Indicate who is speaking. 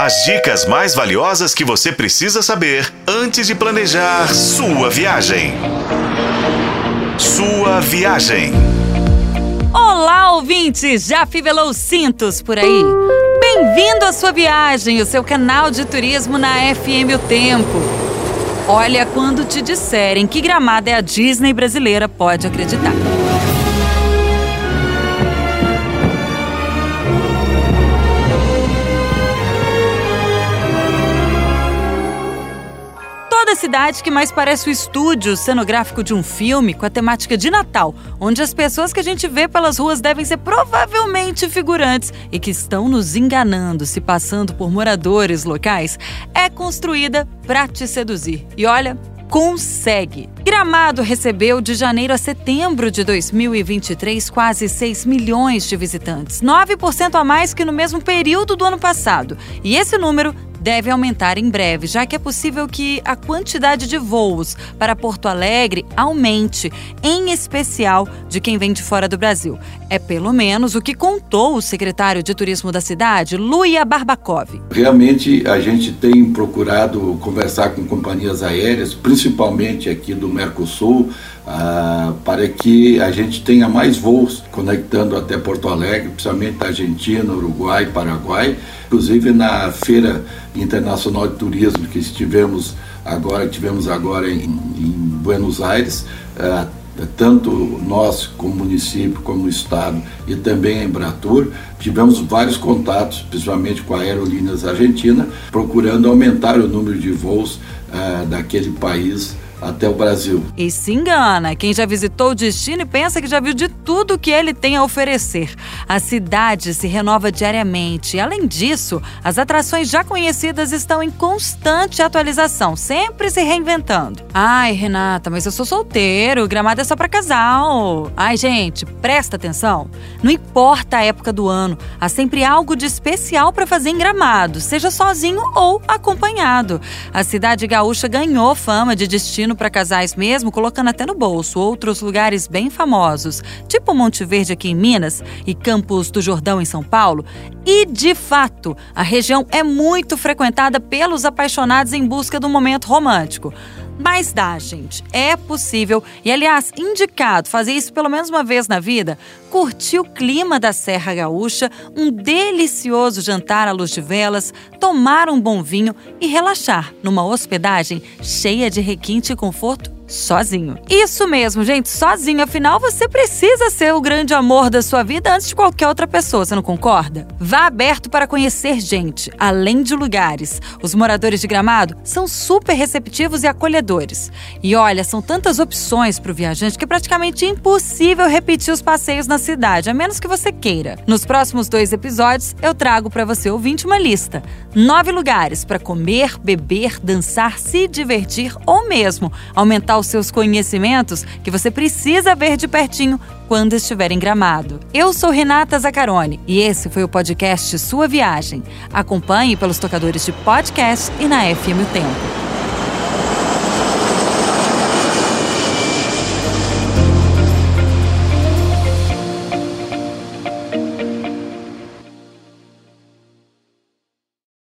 Speaker 1: As dicas mais valiosas que você precisa saber antes de planejar sua viagem. Sua viagem.
Speaker 2: Olá, ouvintes! Já fivelou cintos por aí? Bem-vindo à sua viagem, o seu canal de turismo na FM O Tempo. Olha, quando te disserem que Gramado é a Disney brasileira, pode acreditar. Cidade que mais parece o estúdio cenográfico de um filme com a temática de Natal, onde as pessoas que a gente vê pelas ruas devem ser provavelmente figurantes e que estão nos enganando, se passando por moradores locais, é construída para te seduzir. E olha, consegue. Gramado recebeu de janeiro a setembro de 2023 quase 6 milhões de visitantes, 9% a mais que no mesmo período do ano passado. E esse número deve aumentar em breve, já que é possível que a quantidade de voos para Porto Alegre aumente, em especial de quem vem de fora do Brasil. É pelo menos o que contou o secretário de Turismo da cidade, Luia Barbakov.
Speaker 3: Realmente a gente tem procurado conversar com companhias aéreas, principalmente aqui do Mercosul, ah, para que a gente tenha mais voos conectando até Porto Alegre, principalmente Argentina, Uruguai, Paraguai. Inclusive na Feira Internacional de Turismo que estivemos agora, tivemos agora em, em Buenos Aires, ah, tanto nós como município, como Estado e também a Embratur, tivemos vários contatos, principalmente com a Aerolíneas Argentina, procurando aumentar o número de voos ah, daquele país até o Brasil.
Speaker 2: E se engana, quem já visitou o destino e pensa que já viu de tudo que ele tem a oferecer. A cidade se renova diariamente. Além disso, as atrações já conhecidas estão em constante atualização, sempre se reinventando. Ai, Renata, mas eu sou solteiro, gramado é só para casal. Ai, gente, presta atenção. Não importa a época do ano, há sempre algo de especial para fazer em Gramado, seja sozinho ou acompanhado. A cidade gaúcha ganhou fama de destino destino para casais mesmo, colocando até no bolso outros lugares bem famosos, tipo Monte Verde aqui em Minas e Campos do Jordão em São Paulo. E, de fato, a região é muito frequentada pelos apaixonados em busca do momento romântico. Mas dá, gente. É possível e, aliás, indicado fazer isso pelo menos uma vez na vida. Curtir o clima da Serra Gaúcha, um delicioso jantar à luz de velas, tomar um bom vinho e relaxar numa hospedagem cheia de requinte e conforto sozinho. Isso mesmo, gente, sozinho. Afinal, você precisa ser o grande amor da sua vida antes de qualquer outra pessoa, você não concorda? Vá aberto para conhecer gente, além de lugares. Os moradores de Gramado são super receptivos e acolhedores. E olha, são tantas opções para o viajante que é praticamente impossível repetir os passeios na cidade, a menos que você queira. Nos próximos dois episódios, eu trago para você ouvinte uma lista. Nove lugares para comer, beber, dançar, se divertir ou mesmo aumentar os seus conhecimentos que você precisa ver de pertinho quando estiver em Gramado. Eu sou Renata Zacarone e esse foi o podcast Sua Viagem. Acompanhe pelos tocadores de podcast e na FM o Tempo.